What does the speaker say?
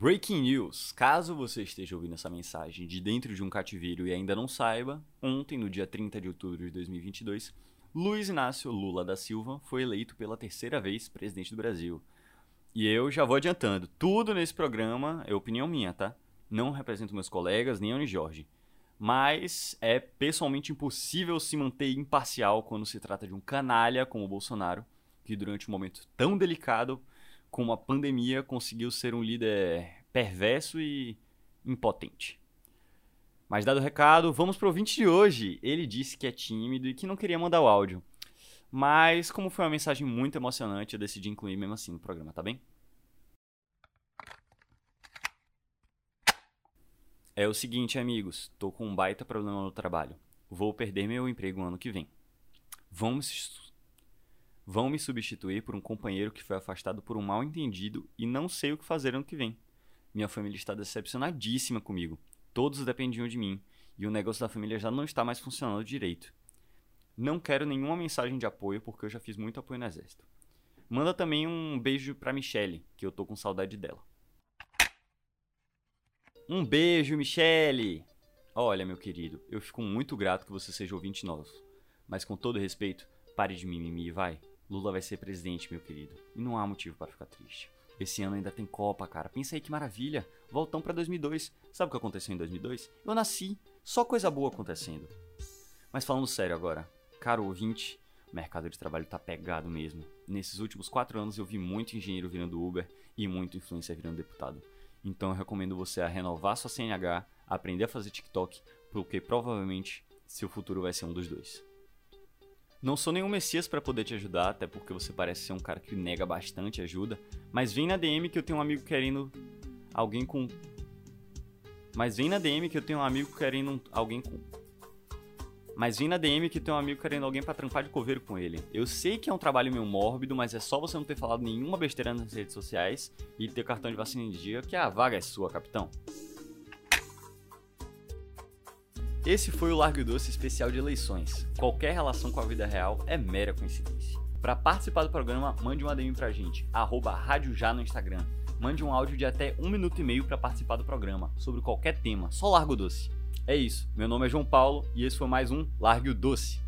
Breaking news! Caso você esteja ouvindo essa mensagem de dentro de um cativeiro e ainda não saiba, ontem, no dia 30 de outubro de 2022, Luiz Inácio Lula da Silva foi eleito pela terceira vez presidente do Brasil. E eu já vou adiantando, tudo nesse programa é opinião minha, tá? Não represento meus colegas nem a Jorge. Mas é pessoalmente impossível se manter imparcial quando se trata de um canalha como o Bolsonaro, que durante um momento tão delicado como a pandemia conseguiu ser um líder perverso e impotente. Mas dado o recado, vamos pro ouvinte de hoje. Ele disse que é tímido e que não queria mandar o áudio. Mas, como foi uma mensagem muito emocionante, eu decidi incluir mesmo assim no programa, tá bem? É o seguinte, amigos. Tô com um baita problema no trabalho. Vou perder meu emprego ano que vem. Vamos vão me substituir por um companheiro que foi afastado por um mal entendido e não sei o que fazer ano que vem. Minha família está decepcionadíssima comigo. Todos dependiam de mim e o negócio da família já não está mais funcionando direito. Não quero nenhuma mensagem de apoio porque eu já fiz muito apoio no exército. Manda também um beijo pra Michelle, que eu tô com saudade dela. Um beijo, Michelle! Olha, meu querido, eu fico muito grato que você seja ouvinte novo. Mas com todo respeito, pare de mimimi, vai. Lula vai ser presidente, meu querido. E não há motivo para ficar triste. Esse ano ainda tem Copa, cara. Pensa aí que maravilha. Voltão para 2002. Sabe o que aconteceu em 2002? Eu nasci. Só coisa boa acontecendo. Mas falando sério agora, caro ouvinte, o mercado de trabalho tá pegado mesmo. Nesses últimos quatro anos eu vi muito engenheiro virando Uber e muito influencer virando deputado. Então eu recomendo você a renovar sua CNH, aprender a fazer TikTok, porque provavelmente seu futuro vai ser um dos dois. Não sou nenhum messias para poder te ajudar, até porque você parece ser um cara que nega bastante ajuda, mas vem na DM que eu tenho um amigo querendo alguém com Mas vem na DM que eu tenho um amigo querendo alguém com Mas vem na DM que tem um amigo querendo alguém para trampar de coveiro com ele. Eu sei que é um trabalho meio mórbido, mas é só você não ter falado nenhuma besteira nas redes sociais e ter cartão de vacina em dia que a vaga é sua, capitão. Esse foi o Largo Doce especial de eleições. Qualquer relação com a vida real é mera coincidência. Para participar do programa, mande um ADM pra gente, arroba Rádio Já no Instagram. Mande um áudio de até um minuto e meio para participar do programa, sobre qualquer tema, só Largo Doce. É isso, meu nome é João Paulo e esse foi mais um Largo Doce.